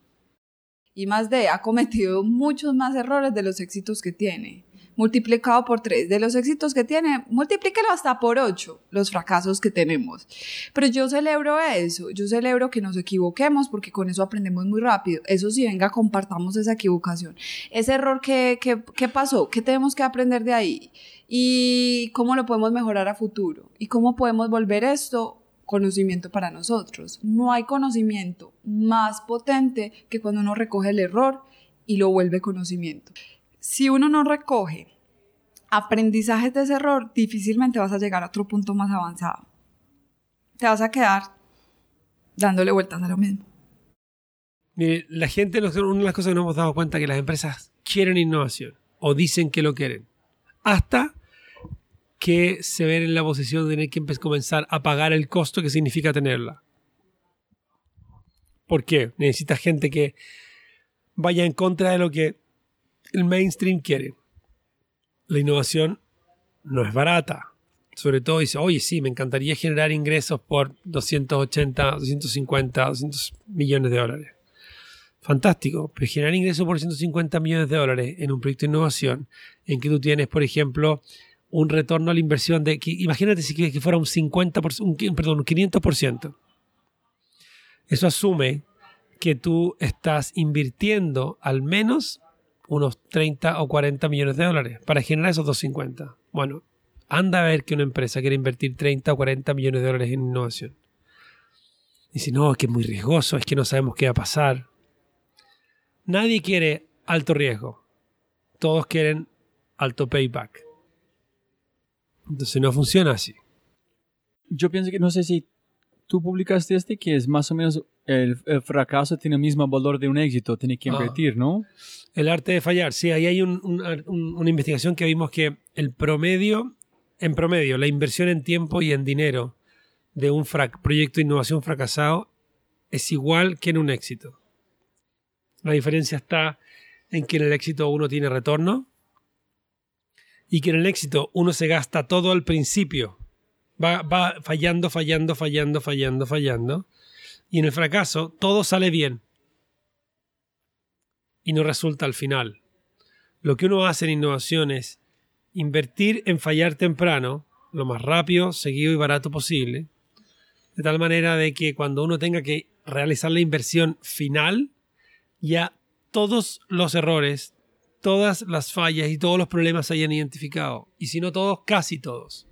Y más de, ha cometido muchos más errores de los éxitos que tiene. Multiplicado por tres. De los éxitos que tiene, multiplíquelo hasta por ocho, los fracasos que tenemos. Pero yo celebro eso. Yo celebro que nos equivoquemos porque con eso aprendemos muy rápido. Eso sí, venga, compartamos esa equivocación. Ese error, ¿qué, qué, qué pasó? ¿Qué tenemos que aprender de ahí? ¿Y cómo lo podemos mejorar a futuro? ¿Y cómo podemos volver esto conocimiento para nosotros. No hay conocimiento más potente que cuando uno recoge el error y lo vuelve conocimiento. Si uno no recoge aprendizajes de ese error, difícilmente vas a llegar a otro punto más avanzado. te vas a quedar dándole vueltas a lo mismo. Mire, la gente, una de las cosas que nos hemos dado cuenta es que las empresas quieren innovación o dicen que lo quieren. Hasta que se ven en la posición de tener que comenzar a pagar el costo que significa tenerla. ¿Por qué? Necesitas gente que vaya en contra de lo que el mainstream quiere. La innovación no es barata. Sobre todo dice, oye, sí, me encantaría generar ingresos por 280, 250, 200 millones de dólares. Fantástico, pero generar ingresos por 150 millones de dólares en un proyecto de innovación en que tú tienes, por ejemplo, un retorno a la inversión de, imagínate si que que fuera un 50%, un, perdón, un 500%. Eso asume que tú estás invirtiendo al menos unos 30 o 40 millones de dólares para generar esos 250. Bueno, anda a ver que una empresa quiere invertir 30 o 40 millones de dólares en innovación. Dice, no, es que es muy riesgoso, es que no sabemos qué va a pasar. Nadie quiere alto riesgo. Todos quieren alto payback. Entonces no funciona así. Yo pienso que no sé si tú publicaste este que es más o menos el, el fracaso tiene el mismo valor de un éxito, tiene que Ah. invertir, ¿no? El arte de fallar. Sí, ahí hay un- un- un- una investigación que vimos que el promedio, en promedio, la inversión en tiempo y en dinero de un proyecto de innovación fracasado es igual que en un éxito. La diferencia está en que en el éxito uno tiene retorno y que en el éxito uno se gasta todo al principio. Va, va fallando, fallando, fallando, fallando, fallando. Y en el fracaso todo sale bien y no resulta al final. Lo que uno hace en innovación es invertir en fallar temprano, lo más rápido, seguido y barato posible, de tal manera de que cuando uno tenga que realizar la inversión final, ya todos los errores, todas las fallas y todos los problemas se hayan identificado. Y si no todos, casi todos.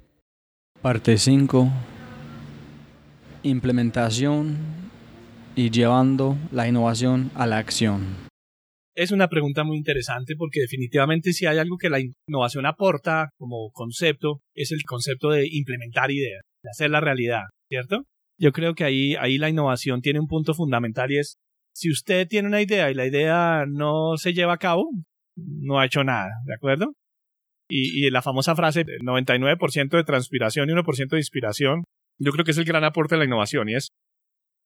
Parte 5. Implementación y llevando la innovación a la acción. Es una pregunta muy interesante porque definitivamente si hay algo que la innovación aporta como concepto es el concepto de implementar ideas, de hacer la realidad, ¿cierto? Yo creo que ahí, ahí la innovación tiene un punto fundamental y es si usted tiene una idea y la idea no se lleva a cabo, no ha hecho nada, ¿de acuerdo? Y, la famosa frase, 99% de transpiración y 1% de inspiración, yo creo que es el gran aporte de la innovación y es,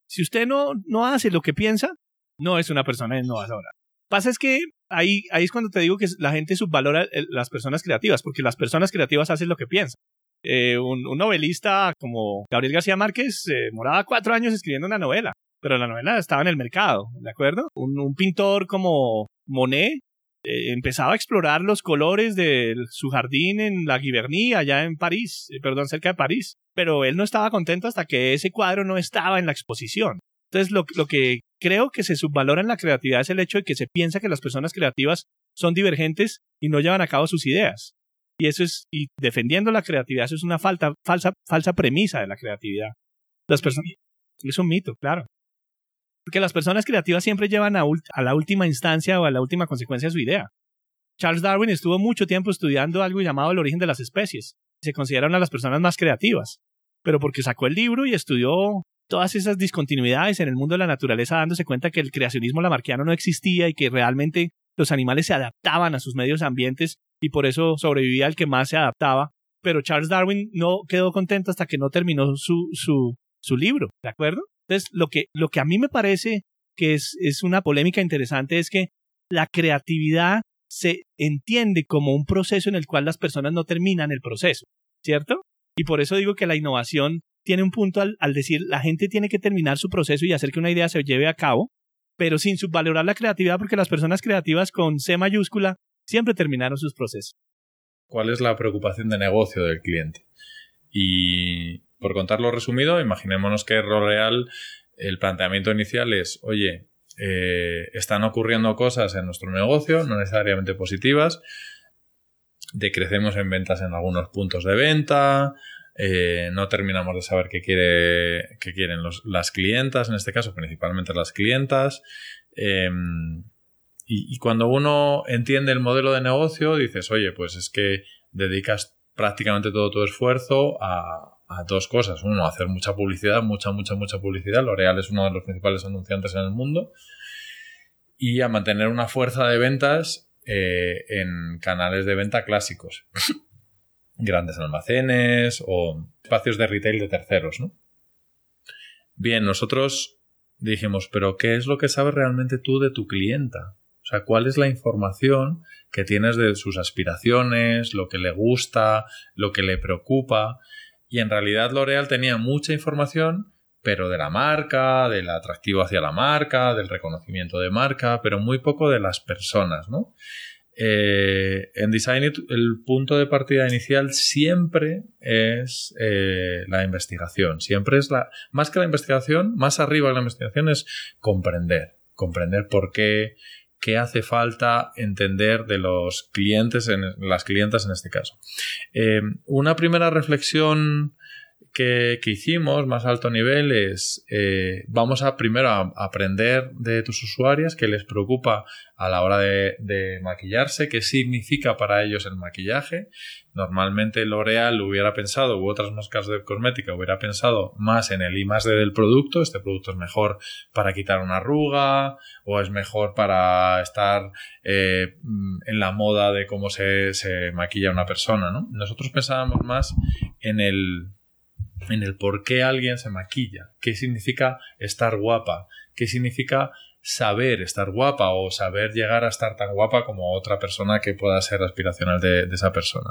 si usted no, no hace lo que piensa, no es una persona innovadora. Pasa es que ahí, ahí es cuando te digo que la gente subvalora el- las personas creativas, porque las personas creativas hacen lo que piensan. Eh, un, novelista como Gabriel García Márquez eh, moraba cuatro años escribiendo una novela, pero la novela estaba en el mercado, ¿de acuerdo? Un pintor como Monet eh, empezaba a explorar los colores de su jardín en la Giverny, allá en París, eh, perdón, cerca de París, pero él no estaba contento hasta que ese cuadro no estaba en la exposición. Entonces, lo, que creo que se subvalora en la creatividad es el hecho de que se piensa que las personas creativas son divergentes y no llevan a cabo sus ideas. Y eso es, y defendiendo la creatividad, eso es una falsa, falsa premisa de la creatividad. Las personas, es un mito, claro. Porque las personas creativas siempre llevan a, a la última instancia o a la última consecuencia su idea. Charles Darwin estuvo mucho tiempo estudiando algo llamado el origen de las especies. Se considera una de las personas más creativas. Pero porque sacó el libro y estudió todas esas discontinuidades en el mundo de la naturaleza, dándose cuenta que el creacionismo lamarquiano no existía y que realmente los animales se adaptaban a sus medios ambientes y por eso sobrevivía el que más se adaptaba. Pero Charles Darwin no quedó contento hasta que no terminó su, su, su libro, ¿de acuerdo? Entonces, lo que, lo que a mí me parece que es, es una polémica interesante es que la creatividad se entiende como un proceso en el cual las personas no terminan el proceso, ¿cierto? Y por eso digo que la innovación tiene un punto al, al decir la gente tiene que terminar su proceso y hacer que una idea se lleve a cabo, pero sin subvalorar la creatividad porque las personas creativas con C mayúscula siempre terminaron sus procesos. cuál es la preocupación de negocio del cliente. Y por contarlo resumido, imaginémonos que Roreal, el planteamiento inicial es, oye, eh, están ocurriendo cosas en nuestro negocio, no necesariamente positivas, decrecemos en ventas en algunos puntos de venta, eh, no terminamos de saber qué, quiere, qué quieren las clientas, en este caso principalmente las clientas. y, y cuando uno entiende el modelo de negocio, dices, oye, pues es que dedicas prácticamente todo tu esfuerzo a, a dos cosas. Uno, hacer mucha publicidad, mucha, mucha, mucha publicidad. L'Oreal es uno de los principales anunciantes en el mundo. Y a mantener una fuerza de ventas eh, en canales de venta clásicos. Grandes almacenes o espacios de retail de terceros, ¿no? Bien, nosotros dijimos, pero ¿qué es lo que sabes realmente tú de tu clienta? ¿Cuál es la información que tienes de sus aspiraciones, lo que le gusta, lo que le preocupa? Y en realidad L'Oreal tenía mucha información, pero de la marca, del atractivo hacia la marca, del reconocimiento de marca, pero muy poco de las personas. Eh, en Design el punto de partida inicial siempre es eh, la investigación. Siempre es la. Más que la investigación, más arriba de la investigación es comprender. Comprender por qué, qué hace falta entender de los clientes, en, las clientas en este caso. Eh, una primera reflexión que, hicimos más alto nivel es eh, vamos a primero a aprender de tus usuarias qué les preocupa a la hora de, maquillarse, qué significa para ellos el maquillaje. Normalmente L'Oreal hubiera pensado, u otras marcas de cosmética hubiera pensado más en el I más del producto. Este producto es mejor para quitar una arruga o es mejor para estar eh, en la moda de cómo se, se maquilla una persona. ¿no? Nosotros pensábamos más en el en el por qué alguien se maquilla, qué significa estar guapa, qué significa saber estar guapa o saber llegar a estar tan guapa como otra persona que pueda ser aspiracional de, esa persona.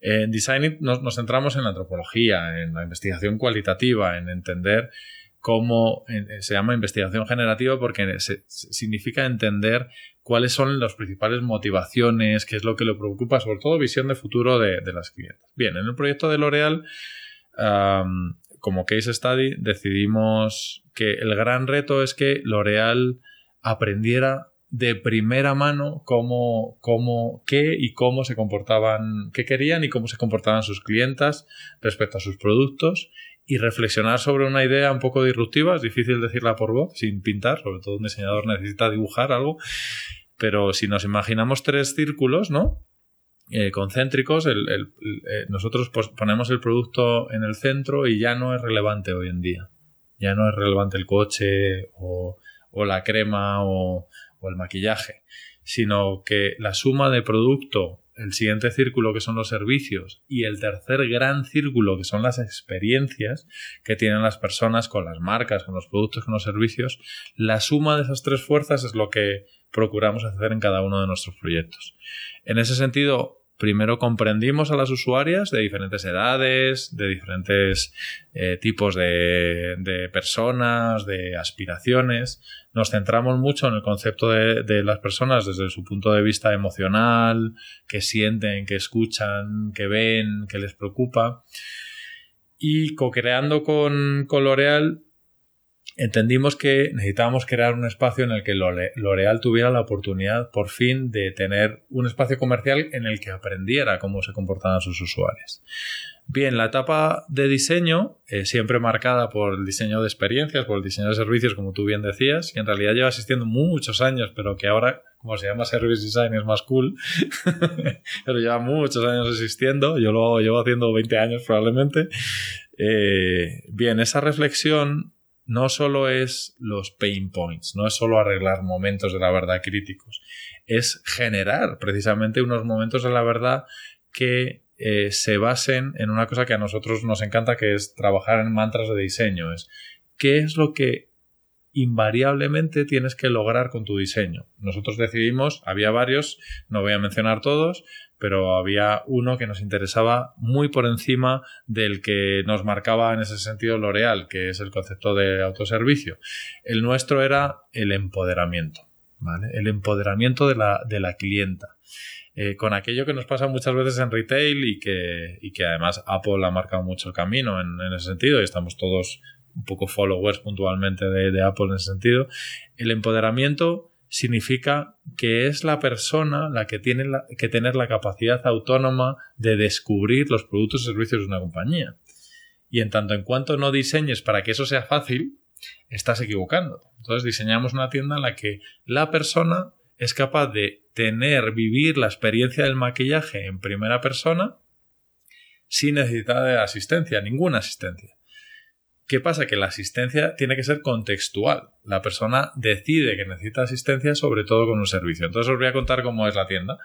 En Design nos, centramos en la antropología, en la investigación cualitativa, en entender cómo se llama investigación generativa porque significa entender cuáles son las principales motivaciones, qué es lo que le preocupa, sobre todo visión de futuro de, de las clientes. Bien, en el proyecto de L'Oreal como case study decidimos que el gran reto es que L'Oreal aprendiera de primera mano cómo, cómo, qué y cómo se comportaban, qué querían y cómo se comportaban sus clientas respecto a sus productos y reflexionar sobre una idea un poco disruptiva, es difícil decirla por voz, sin pintar, sobre todo un diseñador necesita dibujar algo, pero si nos imaginamos tres círculos, ¿no? Eh, concéntricos, eh, nosotros ponemos el producto en el centro y ya no es relevante hoy en día. Ya no es relevante el coche o, la crema o, el maquillaje, sino que la suma de producto, el siguiente círculo que son los servicios y el tercer gran círculo que son las experiencias que tienen las personas con las marcas, con los productos, con los servicios, la suma de esas tres fuerzas es lo que procuramos hacer en cada uno de nuestros proyectos. En ese sentido, primero comprendimos a las usuarias de diferentes edades, de diferentes eh, tipos de, personas, de aspiraciones. Nos centramos mucho en el concepto de, las personas desde su punto de vista emocional, que sienten, que escuchan, que ven, que les preocupa. Y co-creando con, con L'Oreal entendimos que necesitábamos crear un espacio en el que L'Oreal tuviera la oportunidad por fin de tener un espacio comercial en el que aprendiera cómo se comportaban sus usuarios. Bien, la etapa de diseño, eh, siempre marcada por el diseño de experiencias, por el diseño de servicios, como tú bien decías, y en realidad lleva existiendo muchos años, pero que ahora, como se llama Service Design, es más cool, pero lleva muchos años existiendo, yo lo llevo haciendo 20 años probablemente. Eh, bien, esa reflexión no solo es los pain points, no es solo arreglar momentos de la verdad críticos, es generar precisamente unos momentos de la verdad que eh, se basen en una cosa que a nosotros nos encanta, que es trabajar en mantras de diseño. Es qué es lo que invariablemente tienes que lograr con tu diseño. Nosotros decidimos, había varios, no voy a mencionar todos, pero había uno que nos interesaba muy por encima del que nos marcaba en ese sentido L'Oreal, que es el concepto de autoservicio. El nuestro era el empoderamiento, ¿vale? El empoderamiento de la, de la clienta. Eh, con aquello que nos pasa muchas veces en retail y que, y que además Apple ha marcado mucho el camino en, ese sentido y estamos todos un poco followers puntualmente de Apple en ese sentido. El empoderamiento significa que es la persona la que tiene que tener la capacidad autónoma de descubrir los productos y servicios de una compañía. Y en tanto en cuanto no diseñes para que eso sea fácil, estás equivocando. Entonces diseñamos una tienda en la que la persona es capaz de tener, vivir la experiencia del maquillaje en primera persona sin necesidad de asistencia, ninguna asistencia. ¿Qué pasa? Que la asistencia tiene que ser contextual. La persona decide que necesita asistencia, sobre todo con un servicio. Entonces os voy a contar cómo es la tienda.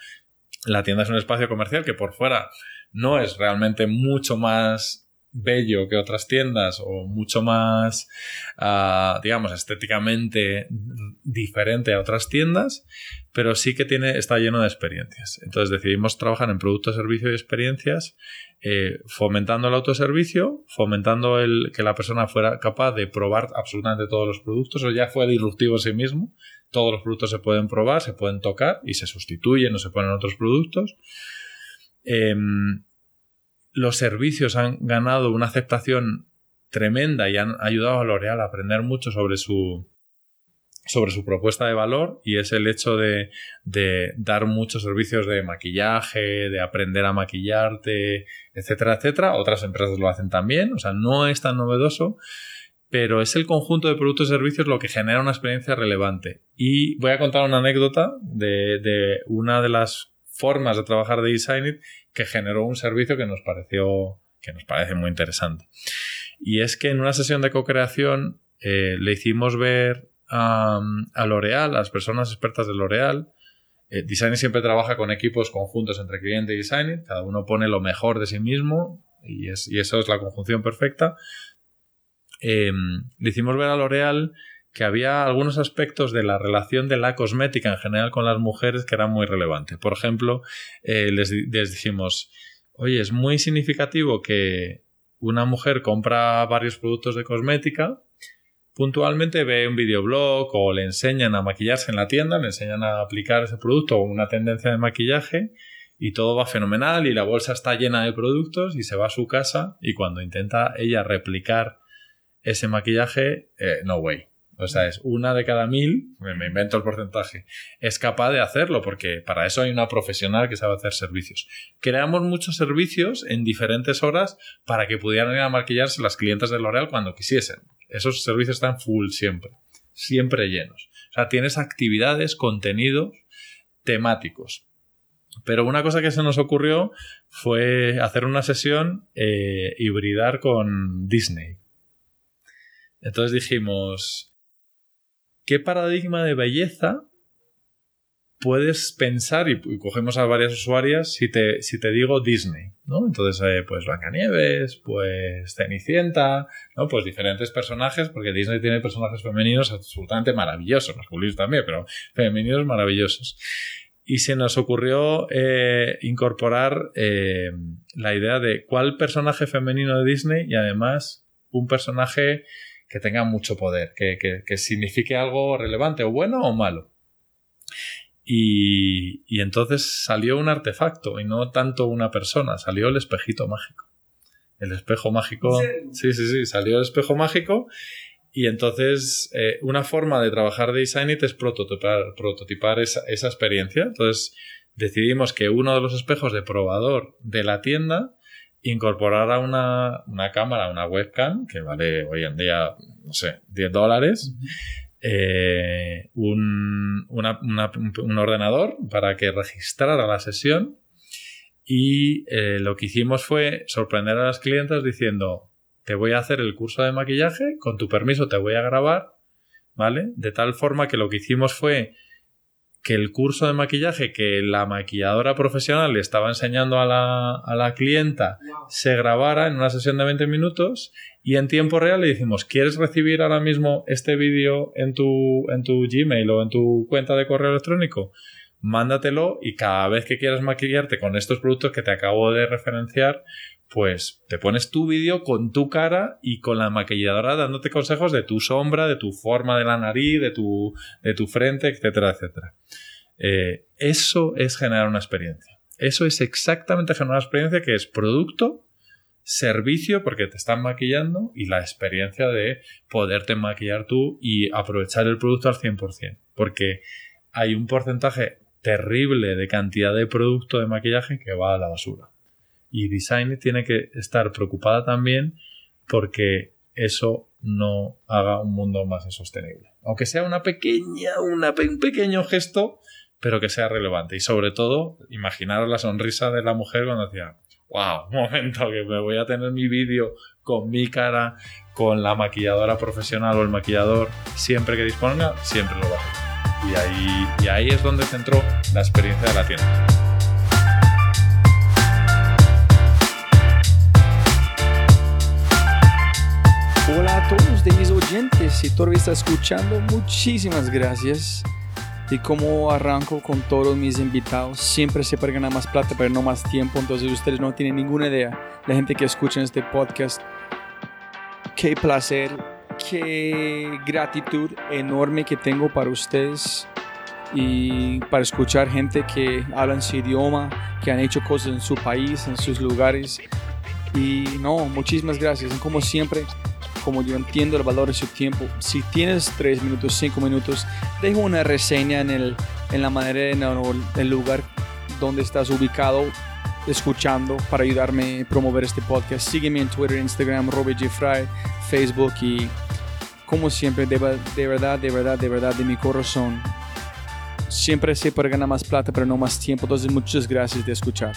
La tienda es un espacio comercial que por fuera no es realmente mucho más bello que otras tiendas o mucho más, ah, digamos, estéticamente diferente a otras tiendas, pero sí que tiene, está lleno de experiencias. Entonces decidimos trabajar en producto, servicio y experiencias, eh, fomentando el autoservicio, fomentando el que la persona fuera capaz de probar absolutamente todos los productos, o ya fue disruptivo en sí mismo. Todos los productos se pueden probar, se pueden tocar y se sustituyen o se ponen otros productos. Em, los servicios han ganado una aceptación tremenda y han ayudado a L'Oreal a aprender mucho sobre su, sobre su propuesta de valor y es el hecho de, dar muchos servicios de maquillaje, de aprender a maquillarte, etcétera, etcétera. Otras empresas lo hacen también, o sea, no es tan novedoso, pero es el conjunto de productos y servicios lo que genera una experiencia relevante. Y voy a contar una anécdota de, de una de las formas de trabajar de Designit que generó un servicio que nos pareció que nos parece muy interesante. Y es que en una sesión de co-creación eh, le hicimos ver a, a L'Oreal, a las personas expertas de L'Oreal, eh, siempre trabaja con equipos conjuntos entre cliente y Designit, cada uno pone lo mejor de sí mismo y eso es la conjunción perfecta. Eh, le hicimos ver a L'Oreal que había algunos aspectos de la relación de la cosmética en general con las mujeres que eran muy relevantes. Por ejemplo, eh, les, les dijimos, oye, es muy significativo que una mujer compra varios productos de cosmética, puntualmente ve un videoblog o le enseñan a maquillarse en la tienda, le enseñan a aplicar ese producto o una tendencia de maquillaje y todo va fenomenal y la bolsa está llena de productos y se va a su casa y cuando intenta ella replicar ese maquillaje, eh, no way. O sea, es una de cada mil, me invento el porcentaje, es capaz de hacerlo porque para eso hay una profesional que sabe hacer servicios. Creamos muchos servicios en diferentes horas para que pudieran ir a maquillarse las clientes de L'Oreal cuando quisiesen. Esos servicios están full siempre, siempre llenos. O sea, tienes actividades, contenidos temáticos. Pero una cosa que se nos ocurrió fue hacer una sesión eh, hibridar con Disney. Entonces dijimos, ¿qué paradigma de belleza puedes pensar? Y, cogemos a varias usuarias si te, si te digo Disney, ¿no? Entonces, eh, pues Blancanieves, pues Cenicienta, ¿no? Pues diferentes personajes, porque Disney tiene personajes femeninos absolutamente maravillosos, masculinos también, pero femeninos maravillosos. Y se nos ocurrió eh, incorporar eh, la idea de cuál personaje femenino de Disney y además un personaje que tenga mucho poder, que, que, signifique algo relevante o bueno o malo. Y, y, entonces salió un artefacto y no tanto una persona, salió el espejito mágico. El espejo mágico. Sí, sí, sí, salió el espejo mágico. Y entonces eh, una forma de trabajar de Designit es prototipar, prototipar esa, esa experiencia. Entonces decidimos que uno de los espejos de probador de la tienda incorporar a una, una, cámara, una webcam, que vale hoy en día, no sé, 10 dólares, eh, un, un, ordenador para que registrara la sesión y eh, lo que hicimos fue sorprender a las clientes diciendo, te voy a hacer el curso de maquillaje, con tu permiso te voy a grabar, ¿vale? De tal forma que lo que hicimos fue que el curso de maquillaje que la maquilladora profesional le estaba enseñando a la, a la clienta se grabara en una sesión de 20 minutos y en tiempo real le decimos, ¿quieres recibir ahora mismo este vídeo en tu, en tu Gmail o en tu cuenta de correo electrónico? Mándatelo y cada vez que quieras maquillarte con estos productos que te acabo de referenciar, pues te pones tu vídeo con tu cara y con la maquilladora dándote consejos de tu sombra, de tu forma de la nariz, de tu, de tu frente, etcétera, etcétera. Eh, eso es generar una experiencia. Eso es exactamente generar una experiencia que es producto, servicio, porque te están maquillando, y la experiencia de poderte maquillar tú y aprovechar el producto al 100%. Porque hay un porcentaje terrible de cantidad de producto de maquillaje que va a la basura. Y Design tiene que estar preocupada también porque eso no haga un mundo más sostenible. Aunque sea una pequeña, una, un pequeño gesto, pero que sea relevante. Y sobre todo, imaginar la sonrisa de la mujer cuando decía, wow, un momento que me voy a tener mi vídeo con mi cara, con la maquilladora profesional o el maquillador, siempre que disponga, siempre lo va a hacer. Y ahí, y ahí es donde centró la experiencia de la tienda. Mis oyentes, si todavía está escuchando, muchísimas gracias. Y como arranco con todos mis invitados, siempre se puede ganar más plata, pero no más tiempo. Entonces ustedes no tienen ninguna idea. La gente que escucha este podcast, qué placer, qué gratitud enorme que tengo para ustedes y para escuchar gente que habla su idioma, que han hecho cosas en su país, en sus lugares. Y no, muchísimas gracias. Como siempre, como yo entiendo el valor de su tiempo, si tienes 3 minutos, 5 minutos, deja una reseña en, el, en la manera, en el, lugar donde estás ubicado, escuchando, para ayudarme a promover este podcast. Sígueme en Twitter, Instagram, Robert. Fry, Facebook y como siempre, de, de verdad, de verdad, de verdad, de mi corazón, siempre se puede ganar más plata, pero no más tiempo. Entonces, muchas gracias de escuchar.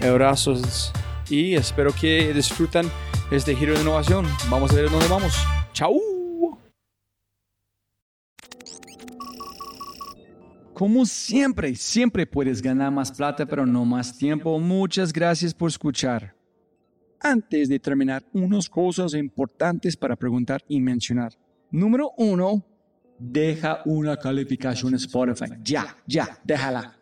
Abrazos y espero que disfrutan este giro de innovación. Vamos a ver dónde vamos. ¡Chao! Como siempre, siempre puedes ganar más plata, pero no más tiempo. Muchas gracias por escuchar. Antes de terminar, unas cosas importantes para preguntar y mencionar. Número uno, deja una calificación Spotify. Ya, ya, déjala.